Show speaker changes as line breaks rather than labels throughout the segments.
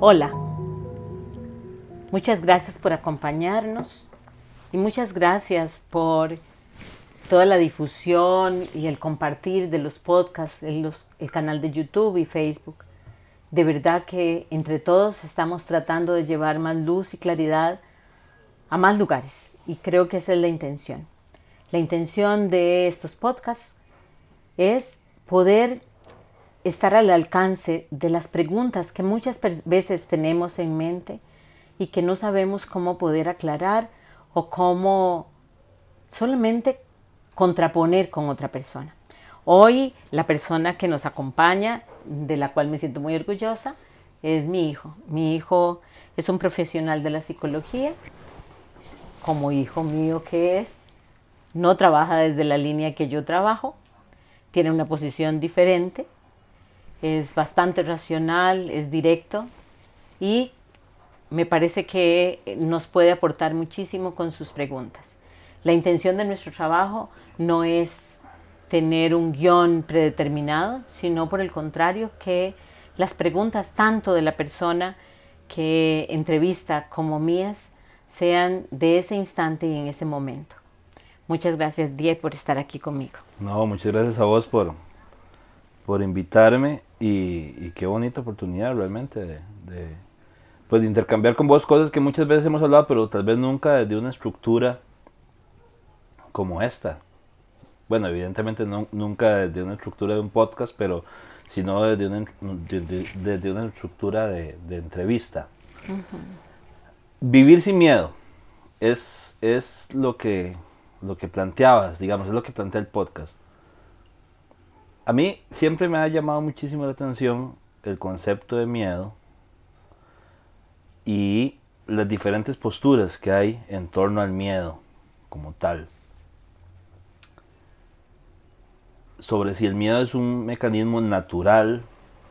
Hola, muchas gracias por acompañarnos y muchas gracias por toda la difusión y el compartir de los podcasts, en el canal de YouTube y Facebook. De verdad que entre todos estamos tratando de llevar más luz y claridad a más lugares y creo que esa es la intención. La intención de estos podcasts es poder estar al alcance de las preguntas que muchas veces tenemos en mente y que no sabemos cómo poder aclarar o cómo solamente contraponer con otra persona. Hoy la persona que nos acompaña, de la cual me siento muy orgullosa, es mi hijo. Mi hijo es un profesional de la psicología, como hijo mío que es, no trabaja desde la línea que yo trabajo, tiene una posición diferente, es bastante racional, es directo y me parece que nos puede aportar muchísimo con sus preguntas. La intención de nuestro trabajo no es tener un guion predeterminado, sino por el contrario que las preguntas tanto de la persona que entrevista como mías sean de ese instante y en ese momento. Muchas gracias, Die, por estar aquí conmigo.
No, muchas gracias a vos por, por invitarme y, qué bonita oportunidad realmente de, pues, de intercambiar con vos cosas que muchas veces hemos hablado, pero tal vez nunca desde una estructura como esta. Bueno, evidentemente no, nunca desde una estructura de un podcast, pero sino desde una, desde una estructura de, entrevista. Vivir sin miedo es, es lo, que, lo que planteabas, digamos, es lo que plantea el podcast. A mí siempre me ha llamado muchísimo la atención el concepto de miedo y las diferentes posturas que hay en torno al miedo como tal. Sobre si el miedo es un mecanismo natural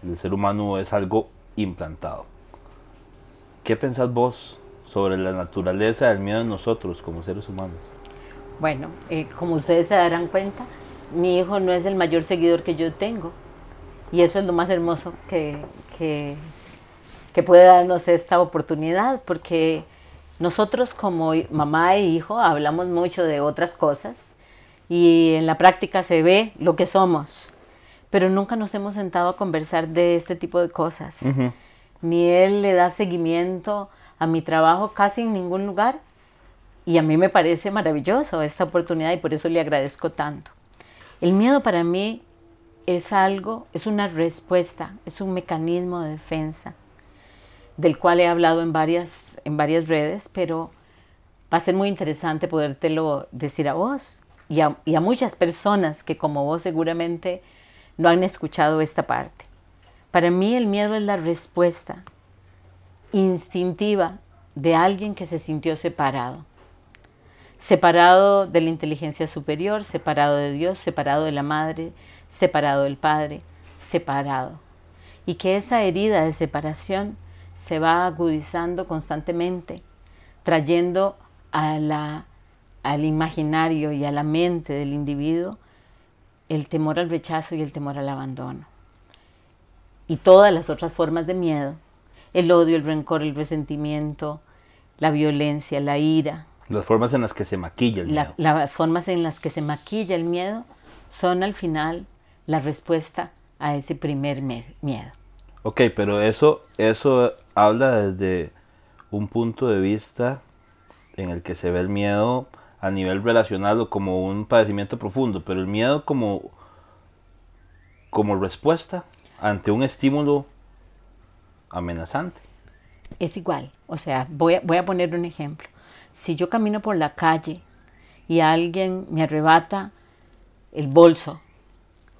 del ser humano o es algo implantado. ¿Qué pensás vos sobre la naturaleza del miedo en nosotros como seres humanos?
Bueno, eh, como ustedes se darán cuenta, mi hijo no es el mayor seguidor que yo tengo. Y eso es lo más hermoso que, que, puede darnos esta oportunidad, porque nosotros como mamá e hijo hablamos mucho de otras cosas y en la práctica se ve lo que somos, pero nunca nos hemos sentado a conversar de este tipo de cosas. Ni él le da seguimiento a mi trabajo casi en ningún lugar y a mí me parece maravilloso esta oportunidad y por eso le agradezco tanto. El miedo para mí es algo, es una respuesta, es un mecanismo de defensa del cual he hablado en varias, en varias redes, pero va a ser muy interesante podértelo decir a vos y a, y a muchas personas que como vos seguramente no han escuchado esta parte. Para mí el miedo es la respuesta instintiva de alguien que se sintió separado separado de la inteligencia superior, separado de Dios, separado de la madre, separado del padre, separado. Y que esa herida de separación se va agudizando constantemente, trayendo a al imaginario y a la mente del individuo el temor al rechazo y el temor al abandono. Y todas las otras formas de miedo, el odio, el rencor, el resentimiento, la violencia, la ira,
las formas en las que se maquilla el miedo.
las formas en las que se maquilla el miedo son al final la respuesta a ese primer miedo.
Ok, pero eso, eso habla desde un punto de vista en el que se ve el miedo a nivel relacional o como un padecimiento profundo, pero el miedo como, como respuesta ante un estímulo amenazante.
Es igual, o sea, voy voy a poner un ejemplo si yo camino por la calle y alguien me arrebata el bolso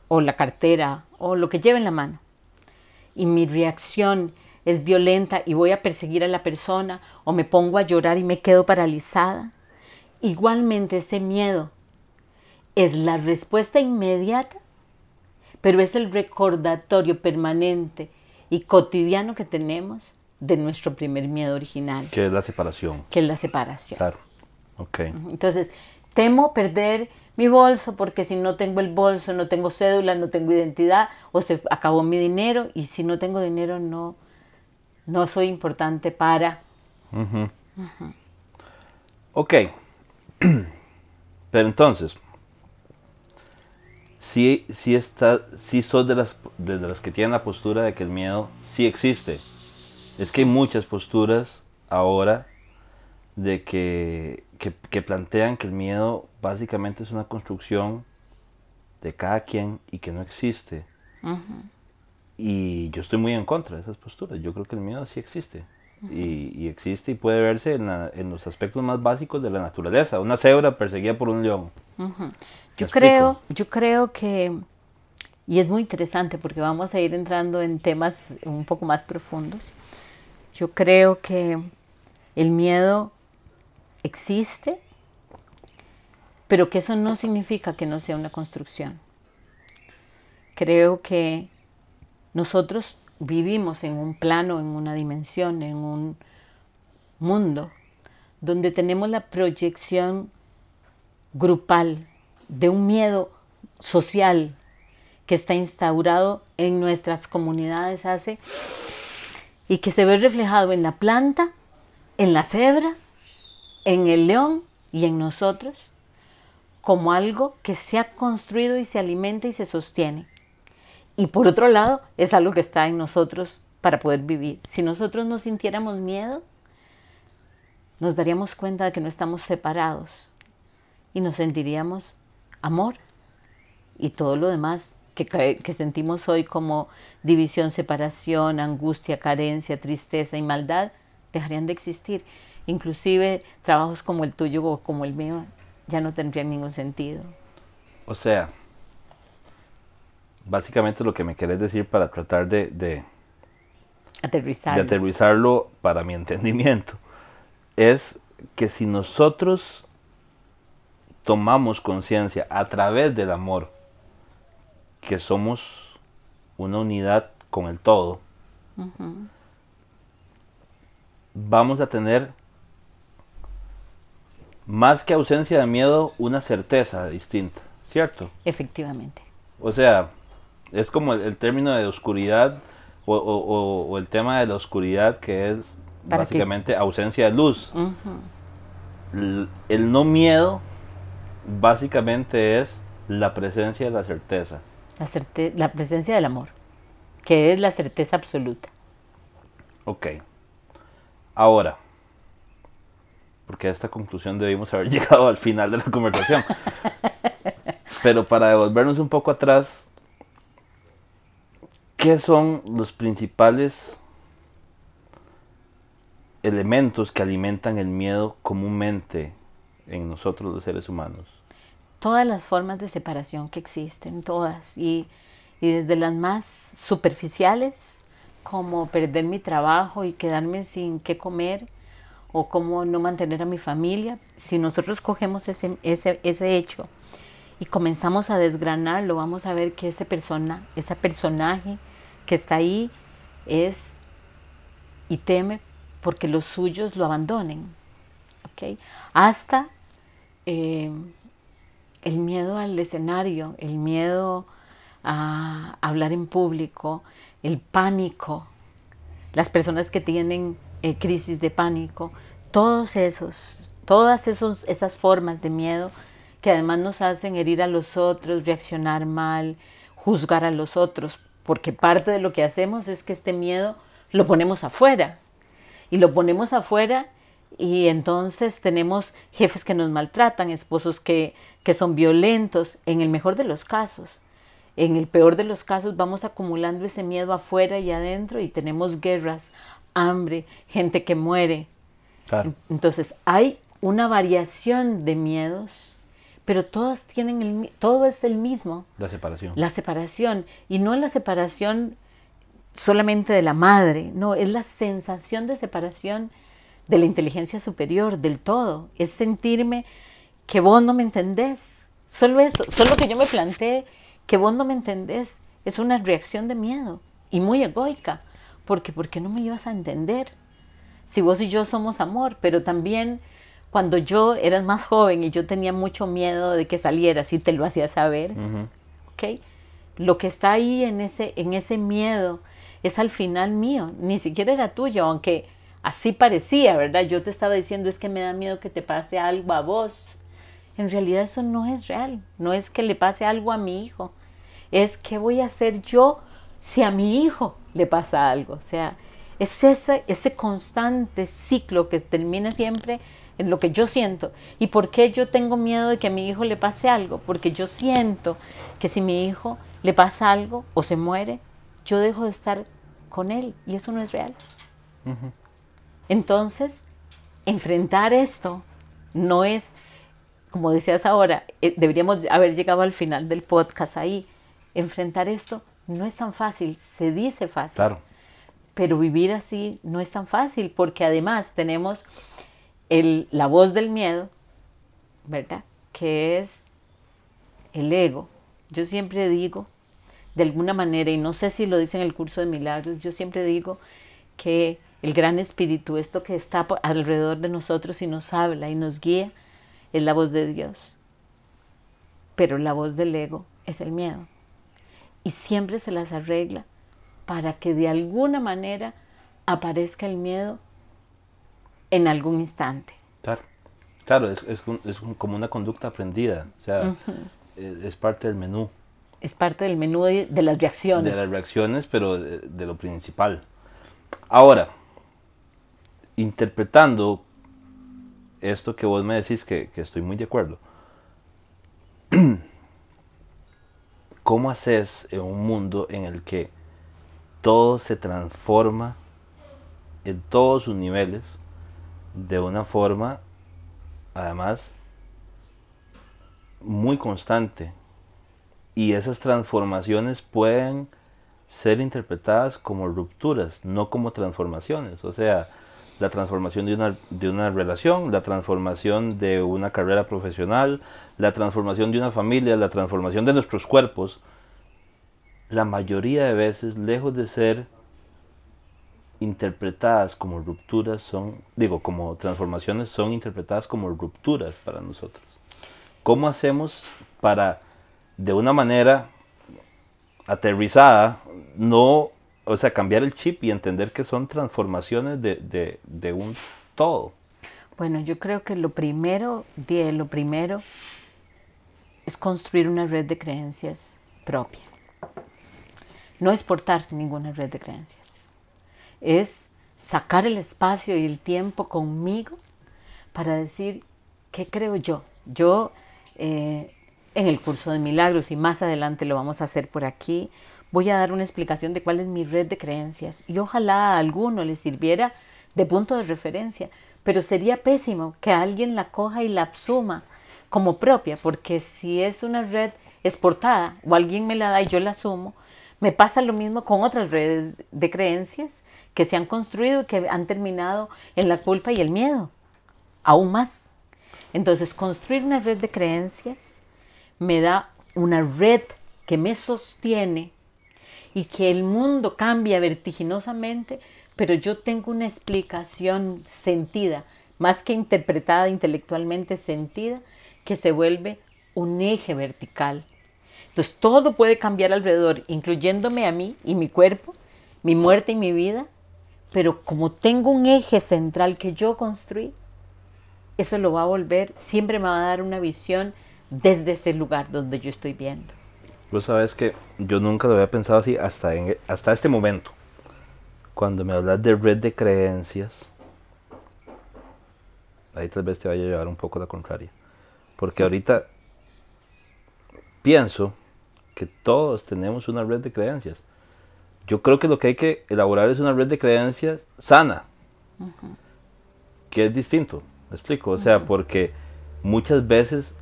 o la cartera o lo que lleve en la mano y mi reacción es violenta y voy a perseguir a la persona o me pongo a llorar y me quedo paralizada, igualmente ese miedo es la respuesta inmediata, pero es el recordatorio permanente y cotidiano que tenemos de nuestro primer miedo original.
Que es la separación.
Que es la separación.
Claro. Ok.
Entonces, temo perder mi bolso porque si no tengo el bolso, no tengo cédula, no tengo identidad o se acabó mi dinero y si no tengo dinero no, no soy importante para.
Ok, pero entonces, si, si, está, si sos de las, de las que tienen la postura de que el miedo sí existe, es que hay muchas posturas ahora de que, que, plantean que el miedo básicamente es una construcción de cada quien y que no existe. Y yo estoy muy en contra de esas posturas. Yo creo que el miedo sí existe. y, existe y puede verse en, en, los aspectos más básicos de la naturaleza. Una cebra perseguida por un león.
Yo creo, yo creo que, y es muy interesante porque vamos a ir entrando en temas un poco más profundos. Yo creo que el miedo existe, pero que eso no significa que no sea una construcción. Creo que nosotros vivimos en un plano, en una dimensión, en un mundo donde tenemos la proyección grupal de un miedo social que está instaurado en nuestras comunidades hace y que se ve reflejado en la planta, en la cebra, en el león y en nosotros como algo que se ha construido y se alimenta y se sostiene. Y por otro lado, es algo que está en nosotros para poder vivir. Si nosotros no sintiéramos miedo, nos daríamos cuenta de que no estamos separados y nos sentiríamos amor y todo lo demás que, que, sentimos hoy como división, separación, angustia, carencia, tristeza y maldad dejarían de existir. Inclusive trabajos como el tuyo o como el mío ya no tendrían ningún sentido.
O sea, básicamente lo que me querés decir para tratar de, de,
aterrizarlo.
de aterrizarlo para mi entendimiento es que si nosotros tomamos conciencia a través del amor que somos una unidad con el todo, vamos a tener más que ausencia de miedo, una certeza distinta, ¿cierto?
Efectivamente.
O sea, es como el, término de oscuridad o, el tema de la oscuridad que es básicamente ausencia de luz. el, no miedo básicamente es la presencia de la certeza.
La, la presencia del amor, que es la certeza absoluta.
Ok. Ahora, porque a esta conclusión debimos haber llegado al final de la conversación. Pero para devolvernos un poco atrás, ¿qué son los principales elementos que alimentan el miedo comúnmente en nosotros los seres humanos?
Todas las formas de separación que existen, todas, y, y desde las más superficiales, como perder mi trabajo y quedarme sin qué comer, o cómo no mantener a mi familia, si nosotros cogemos ese, ese, ese hecho y comenzamos a desgranarlo, vamos a ver que ese persona, ese personaje que está ahí es y teme porque los suyos lo abandonen. ¿okay? Hasta eh, el miedo al escenario, el miedo a hablar en público, el pánico, las personas que tienen eh, crisis de pánico, todos esos, todas esos, esas formas de miedo que además nos hacen herir a los otros, reaccionar mal, juzgar a los otros, porque parte de lo que hacemos es que este miedo lo ponemos afuera. Y lo ponemos afuera y entonces tenemos jefes que nos maltratan, esposos que, que son violentos, en el mejor de los casos. En el peor de los casos vamos acumulando ese miedo afuera y adentro y tenemos guerras, hambre, gente que muere. Entonces hay una variación de miedos, pero todas tienen el, todo es el mismo.
La separación.
La separación. Y no la separación solamente de la madre, no, es la sensación de separación de la inteligencia superior, del todo. Es sentirme que vos no me entendés. Solo eso, solo que yo me planteé que vos no me entendés, es una reacción de miedo y muy egoica porque ¿por qué no me ibas a entender? Si vos y yo somos amor, pero también cuando yo eras más joven y yo tenía mucho miedo de que salieras y te lo hacía saber, Lo que está ahí en ese, en ese miedo es al final mío, ni siquiera era tuyo, aunque así parecía, ¿verdad? Yo te estaba diciendo es que me da miedo que te pase algo a vos. En realidad eso no es real, no es que le pase algo a mi hijo, es que voy a hacer yo si a mi hijo le pasa algo. O sea, es ese, ese constante ciclo que termina siempre en lo que yo siento. ¿Y por qué yo tengo miedo de que a mi hijo le pase algo? Porque yo siento que si mi hijo le pasa algo o se muere, yo dejo de estar con él y eso no es real. Entonces, enfrentar esto no es, como decías ahora, eh, deberíamos haber llegado al final del podcast ahí. Enfrentar esto no es tan fácil, se dice fácil.
Claro.
Pero vivir así no es tan fácil porque además tenemos el, la voz del miedo, ¿verdad? Que es el ego. Yo siempre digo, de alguna manera, y no sé si lo dice en el curso de milagros, yo siempre digo que el gran espíritu, esto que está alrededor de nosotros y nos habla y nos guía, es la voz de Dios. Pero la voz del ego es el miedo. Y siempre se las arregla para que de alguna manera aparezca el miedo en algún instante.
Claro, claro es, es, es como una conducta aprendida, o sea, es, parte del menú.
Es parte del menú de, de las reacciones.
De las reacciones, pero de, de lo principal. Ahora, interpretando esto que vos me decís, que, que estoy muy de acuerdo, ¿cómo haces en un mundo en el que todo se transforma en todos sus niveles? de una forma, además, muy constante. Y esas transformaciones pueden ser interpretadas como rupturas, no como transformaciones. O sea, la transformación de una, de una relación, la transformación de una carrera profesional, la transformación de una familia, la transformación de nuestros cuerpos, la mayoría de veces, lejos de ser interpretadas como rupturas son, digo, como transformaciones son interpretadas como rupturas para nosotros. ¿Cómo hacemos para, de una manera aterrizada, no, o sea, cambiar el chip y entender que son transformaciones de, de, un todo?
Bueno, yo creo que lo primero, de lo primero es construir una red de creencias propia. No exportar ninguna red de creencias es sacar el espacio y el tiempo conmigo para decir, ¿qué creo yo? Yo eh, en el curso de milagros y más adelante lo vamos a hacer por aquí, voy a dar una explicación de cuál es mi red de creencias. Y ojalá a alguno le sirviera de punto de referencia, pero sería pésimo que alguien la coja y la absuma como propia, porque si es una red exportada o alguien me la da y yo la asumo, me pasa lo mismo con otras redes de creencias que se han construido y que han terminado en la culpa y el miedo, aún más. Entonces, construir una red de creencias me da una red que me sostiene y que el mundo cambia vertiginosamente, pero yo tengo una explicación sentida, más que interpretada intelectualmente sentida, que se vuelve un eje vertical entonces todo puede cambiar alrededor, incluyéndome a mí y mi cuerpo, mi muerte y mi vida, pero como tengo un eje central que yo construí, eso lo va a volver, siempre me va a dar una visión desde ese lugar donde yo estoy viendo.
Vos sabes que yo nunca lo había pensado así hasta, en, hasta este momento. Cuando me hablas de red de creencias, ahí tal vez te vaya a llevar un poco la contraria. Porque ahorita pienso que todos tenemos una red de creencias. Yo creo que lo que hay que elaborar es una red de creencias sana, que es distinto, me explico, o sea, porque muchas veces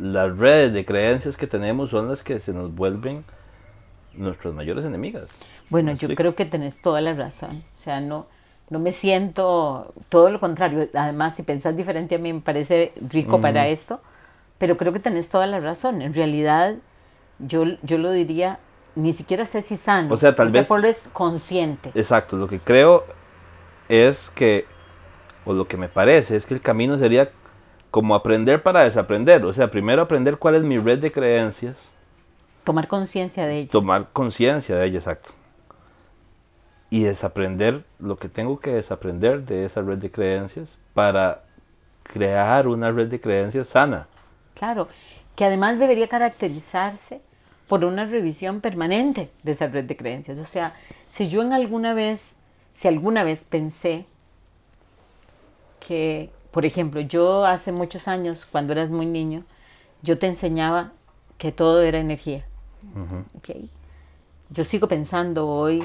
las redes de creencias que tenemos son las que se nos vuelven nuestras mayores enemigas.
Bueno, yo creo que tenés toda la razón, o sea, no, no me siento todo lo contrario, además si pensás diferente a mí me parece rico para esto, pero creo que tenés toda la razón, en realidad yo, yo lo diría, ni siquiera sé si sano.
O sea, tal vez.
es consciente.
Exacto, lo que creo es que, o lo que me parece, es que el camino sería como aprender para desaprender. O sea, primero aprender cuál es mi red de creencias.
Tomar conciencia de ella.
Tomar conciencia de ella, exacto. y desaprender lo que tengo que desaprender de esa red de creencias para crear una red de creencias sana.
Claro, que además debería caracterizarse por una revisión permanente de esa red de creencias. O sea, si yo en alguna vez, si alguna vez pensé que, por ejemplo, yo hace muchos años, cuando eras muy niño, yo te enseñaba que todo era energía. Yo sigo pensando hoy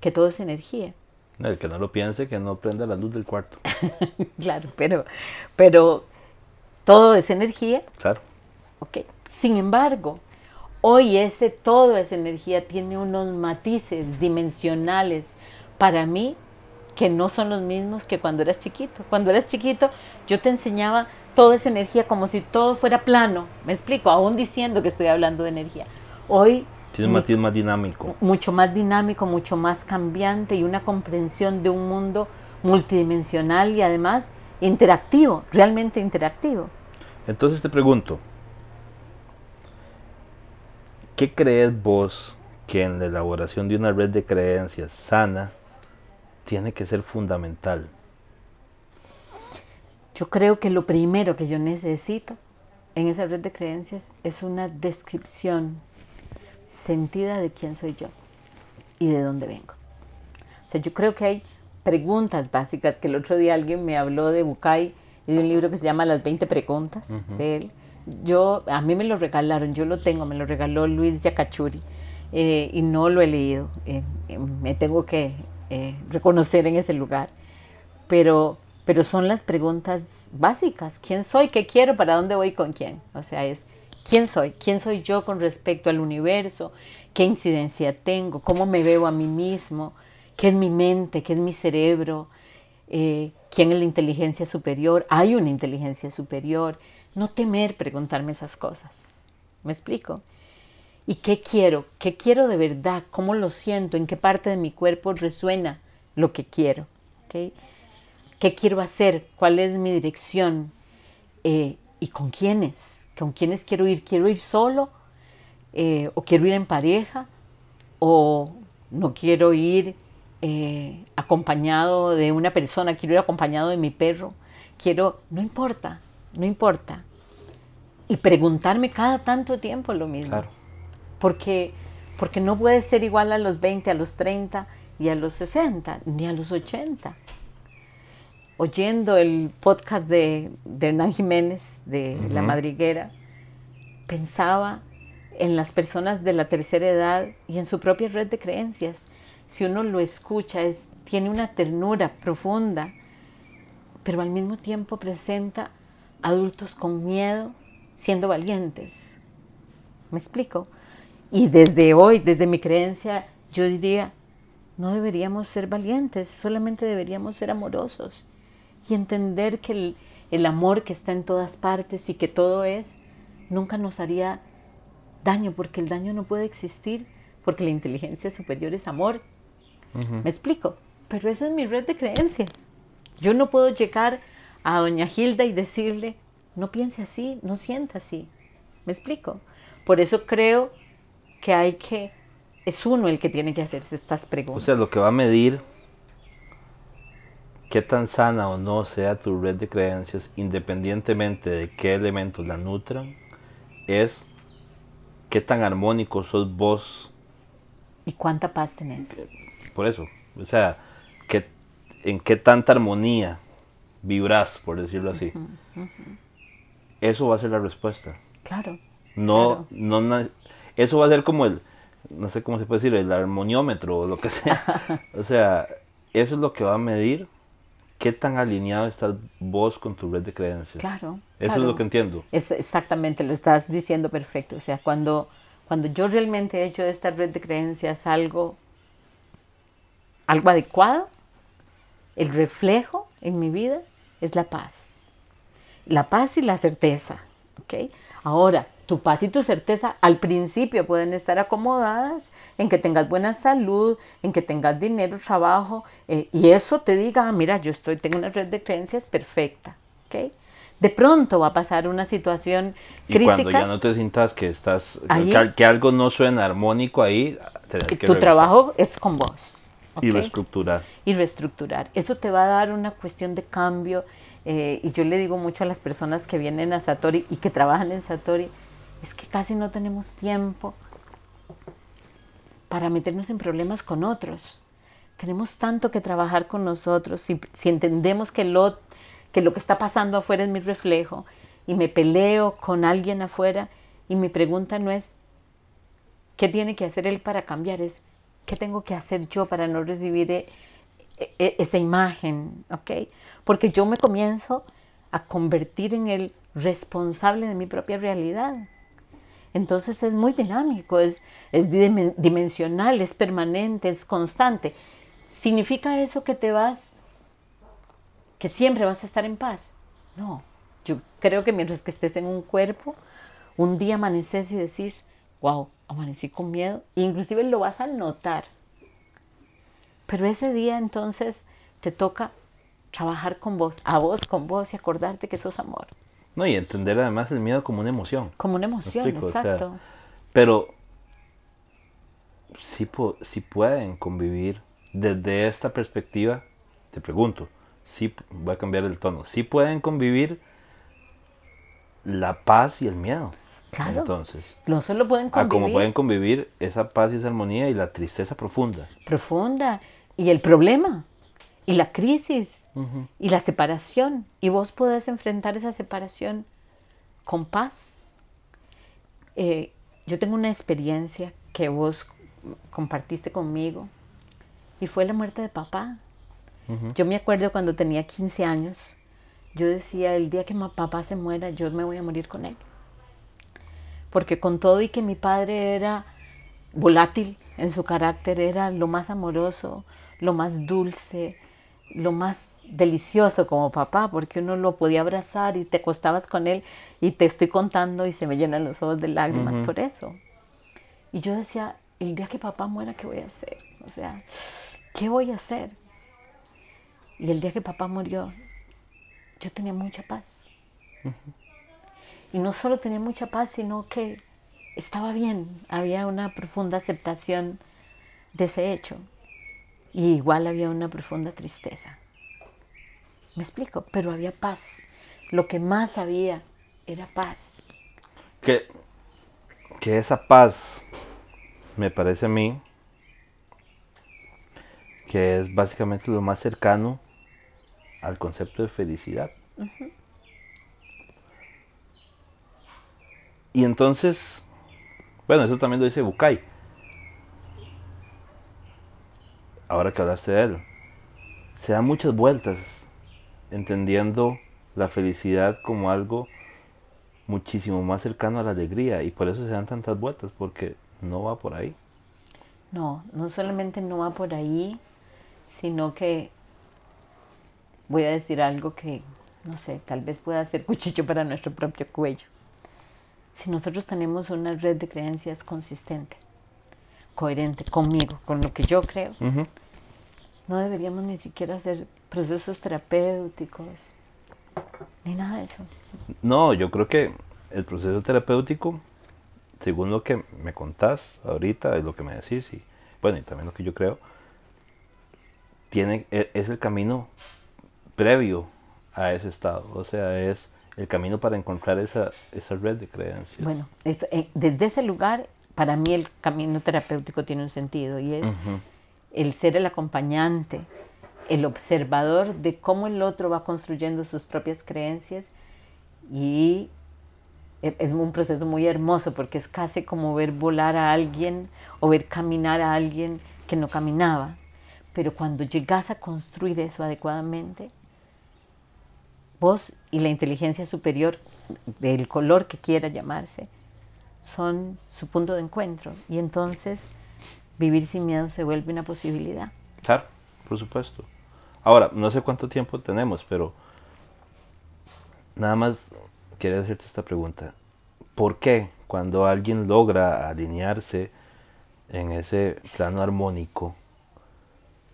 que todo es energía.
El que no lo piense, que no prenda la luz del cuarto.
claro, pero, pero todo es energía.
Claro.
Okay. Sin embargo, hoy ese todo es energía tiene unos matices dimensionales para mí que no son los mismos que cuando eras chiquito. Cuando eras chiquito yo te enseñaba toda esa energía como si todo fuera plano. Me explico, aún diciendo que estoy hablando de energía. Hoy...
Tiene un matiz más dinámico.
Mucho más dinámico, mucho más cambiante y una comprensión de un mundo multidimensional y además interactivo, realmente interactivo.
Entonces te pregunto, ¿qué crees vos que en la elaboración de una red de creencias sana tiene que ser fundamental?
Yo creo que lo primero que yo necesito en esa red de creencias es una descripción sentida de quién soy yo y de dónde vengo. O sea, yo creo que hay preguntas básicas, que el otro día alguien me habló de Bukai y de un libro que se llama Las 20 preguntas de él. Yo, a mí me lo regalaron, yo lo tengo, me lo regaló Luis Yacachuri eh, y no lo he leído. Eh, eh, me tengo que reconocer en ese lugar. Pero pero son las preguntas básicas. ¿Quién soy? ¿Qué quiero? ¿Para dónde voy? ¿Con quién? O sea, es ¿quién soy? ¿Quién soy yo con respecto al universo? ¿Qué incidencia tengo? ¿Cómo me veo a mí mismo? ¿Qué es mi mente? ¿Qué es mi cerebro? Eh, ¿Quién es la inteligencia superior? ¿Hay una inteligencia superior? No temer preguntarme esas cosas. ¿Me explico? ¿Y qué quiero? ¿Qué quiero de verdad? ¿Cómo lo siento? ¿En qué parte de mi cuerpo resuena lo que quiero? Qué quiero hacer, cuál es mi dirección eh, y con quiénes, con quiénes quiero ir. ¿Quiero ir solo eh, o quiero ir en pareja o no quiero ir eh, acompañado de una persona, quiero ir acompañado de mi perro? Quiero, no importa, no importa. Y preguntarme cada tanto tiempo lo mismo.
Claro.
Porque, porque no puede ser igual a los 20, a los 30 y a los 60, ni a los 80 oyendo el podcast de, Hernán Jiménez, de La Madriguera, pensaba en las personas de la tercera edad y en su propia red de creencias. Si uno lo escucha, es, tiene una ternura profunda, pero al mismo tiempo presenta adultos con miedo siendo valientes. ¿Me explico? Y desde hoy, desde mi creencia, yo diría, no deberíamos ser valientes, solamente deberíamos ser amorosos y entender que el, amor que está en todas partes y que todo es, nunca nos haría daño, porque el daño no puede existir, porque la inteligencia superior es amor. ¿Me explico? Pero esa es mi red de creencias. Yo no puedo llegar a doña Hilda y decirle, no piense así, no sienta así. ¿Me explico? Por eso creo que hay que, es uno el que tiene que hacerse estas preguntas.
O sea, lo que va a medir qué tan sana o no sea tu red de creencias, independientemente de qué elementos la nutran, es qué tan armónico sos vos.
¿Y cuánta paz tenés?
Por eso, o sea, que, en qué tanta armonía vibras, por decirlo así. Eso va a ser la respuesta.
Claro.
No, no, eso va a ser como el, no sé cómo se puede decir, el armoniómetro o lo que sea. o sea, eso es lo que va a medir ¿qué tan alineado estás vos con tu red de creencias?
Claro.
Eso es lo que entiendo.
Eso exactamente, lo estás diciendo perfecto. O sea, cuando, cuando yo realmente he hecho de esta red de creencias algo, algo adecuado, el reflejo en mi vida es la paz. La paz y la certeza. ¿ok? Ahora, tu paz y tu certeza al principio pueden estar acomodadas en que tengas buena salud, en que tengas dinero, trabajo, eh, y eso te diga, ah, mira, yo estoy, tengo una red de creencias perfecta. ¿okay? De pronto va a pasar una situación
y
crítica.
cuando ya no te sientas que estás, que, algo no suena armónico ahí,
que Tu trabajo es con vos.
Y
¿ok?
reestructurar.
y reestructurar. Eso te va a dar una cuestión de cambio. eh, y yo le digo mucho a las personas que vienen a Satori y que trabajan en Satori, es que casi no tenemos tiempo para meternos en problemas con otros. Tenemos tanto que trabajar con nosotros. Si, entendemos que lo, que está pasando afuera es mi reflejo y me peleo con alguien afuera y mi pregunta no es, ¿qué tiene que hacer él para cambiar? Es, ¿qué tengo que hacer yo para no recibir e- e- esa imagen? ¿ok? Porque yo me comienzo a convertir en el responsable de mi propia realidad. Entonces es muy dinámico, es, es dimen- dimensional, es permanente, es constante. ¿Significa eso que te vas, que siempre vas a estar en paz? No, yo creo que mientras que estés en un cuerpo, un día amaneces y decís, wow, amanecí con miedo, e inclusive lo vas a notar. Pero ese día entonces te toca trabajar con vos, a vos con vos y acordarte que sos amor,
No, y entender además el miedo como una emoción.
como una emoción,
explico? O sea,
exacto.
Pero si, si pueden convivir desde esta perspectiva, te pregunto, si voy a cambiar el tono, si pueden convivir la paz y el miedo.
Claro.
Entonces,
no solo pueden
a
convivir
como pueden convivir esa paz y esa armonía y la tristeza profunda.
profunda y el problema y la crisis y la separación y vos podés enfrentar esa separación con paz. Eh, yo tengo una experiencia que vos compartiste conmigo y fue la muerte de papá. Yo me acuerdo cuando tenía 15 años, yo decía, el día que mi papá se muera, yo me voy a morir con él. Porque con todo y que mi padre era volátil en su carácter, era lo más amoroso, lo más dulce, lo más delicioso como papá, porque uno lo podía abrazar y te acostabas con él y te estoy contando y se me llenan los ojos de lágrimas por eso. Y yo decía, el día que papá muera, ¿qué voy a hacer? O sea, ¿qué voy a hacer? Y el día que papá murió, yo tenía mucha paz. Y no solo tenía mucha paz, sino que estaba bien. Había una profunda aceptación de ese hecho. Y igual había una profunda tristeza. ¿Me explico? Pero había paz. Lo que más había era paz.
Que, que esa paz, me parece a mí, que es básicamente lo más cercano al concepto de felicidad. Y entonces, bueno, eso también lo dice Bukai. Ahora que hablaste de él, se da muchas vueltas entendiendo la felicidad como algo muchísimo más cercano a la alegría y por eso se dan tantas vueltas porque no va por ahí.
No, no solamente no va por ahí, sino que voy a decir algo que, no sé, tal vez pueda ser cuchillo para nuestro propio cuello. Si nosotros tenemos una red de creencias consistente, coherente conmigo, con lo que yo creo. No deberíamos ni siquiera hacer procesos terapéuticos, ni nada de eso.
No, yo creo que el proceso terapéutico, según lo que me contás ahorita y lo que me decís, y bueno, y también lo que yo creo, tiene, e- es el camino previo a ese estado. O sea, es el camino para encontrar esa, esa red de creencias.
Bueno, eso, eh, desde ese lugar, para mí el camino terapéutico tiene un sentido y es el ser el acompañante, el observador de cómo el otro va construyendo sus propias creencias y e- es un proceso muy hermoso porque es casi como ver volar a alguien o ver caminar a alguien que no caminaba. Pero cuando llegas a construir eso adecuadamente, vos y la inteligencia superior del color que quiera llamarse son su punto de encuentro y entonces vivir sin miedo se vuelve una posibilidad.
Claro, por supuesto. Ahora, no sé cuánto tiempo tenemos, pero nada más quería hacerte esta pregunta. ¿Por qué cuando alguien logra alinearse en ese plano armónico,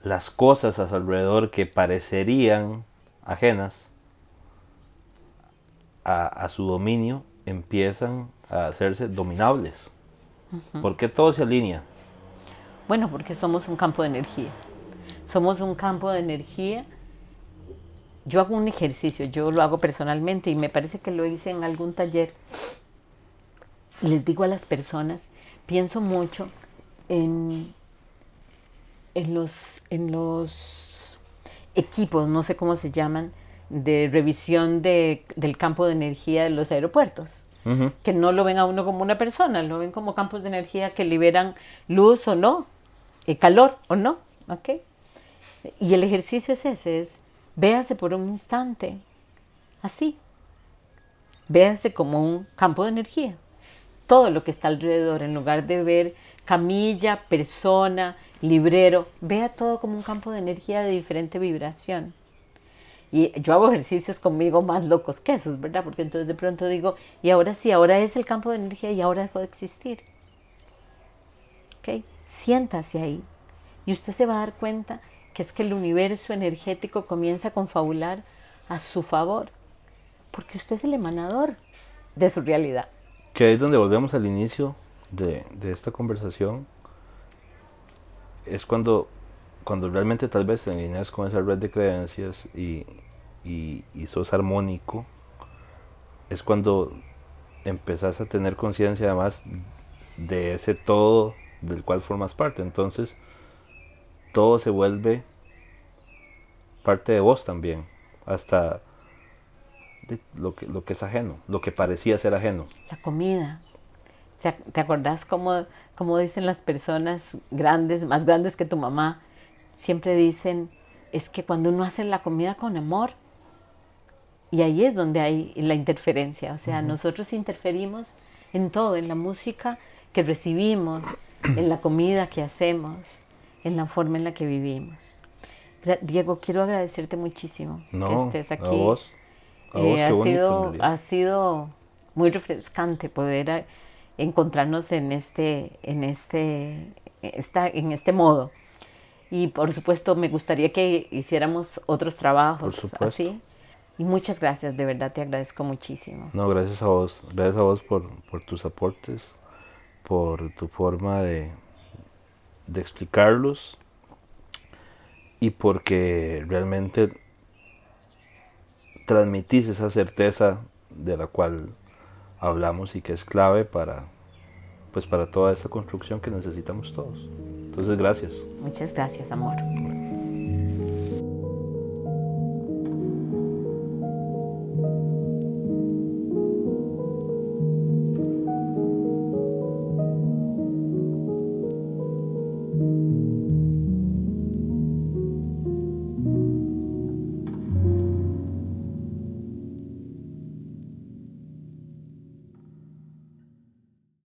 las cosas a su alrededor que parecerían ajenas a, a su dominio empiezan a hacerse dominables? ¿Por qué todo se alinea?
Bueno, porque somos un campo de energía. Somos un campo de energía. Yo hago un ejercicio, yo lo hago personalmente y me parece que lo hice en algún taller. Les digo a las personas, pienso mucho en, en, los, en los equipos, no sé cómo se llaman, de revisión de, del campo de energía de los aeropuertos. Que no lo ven a uno como una persona, lo ven como campos de energía que liberan luz o no, calor o no. ¿okay? Y el ejercicio es ese, es véase por un instante, así. Véase como un campo de energía. Todo lo que está alrededor, en lugar de ver camilla, persona, librero, vea todo como un campo de energía de diferente vibración. Y yo hago ejercicios conmigo más locos que esos, ¿verdad? Porque entonces de pronto digo, y ahora sí, ahora es el campo de energía y ahora dejó de existir. ¿Ok? Siéntase ahí. Y usted se va a dar cuenta que es que el universo energético comienza a confabular a su favor. Porque usted es el emanador de su realidad.
Que ahí es donde volvemos al inicio de, de esta conversación. Es cuando cuando realmente tal vez te alineas con esa red de creencias y, y, sos armónico, es cuando empezás a tener conciencia además de ese todo del cual formas parte. Entonces, todo se vuelve parte de vos también, hasta lo, que, lo que es ajeno, lo que parecía ser ajeno.
La comida. ¿Te acordás cómo, cómo dicen las personas grandes, más grandes que tu mamá? Siempre dicen, es que cuando uno hace la comida con amor, y ahí es donde hay la interferencia. O sea, nosotros interferimos en todo, en la música que recibimos, en la comida que hacemos, en la forma en la que vivimos. Diego, quiero agradecerte muchísimo que estés aquí. A vos. Eh, ha, sido, ha sido muy refrescante poder eh, encontrarnos en este, en este, esta, en este modo. Y por supuesto me gustaría que hiciéramos otros trabajos así y muchas gracias, de verdad te agradezco muchísimo.
No, gracias a vos, gracias a vos por, tus aportes, por tu forma de, de explicarlos y porque realmente transmitís esa certeza de la cual hablamos y que es clave para pues para toda esa construcción que necesitamos todos. Entonces, gracias.
Muchas gracias, amor.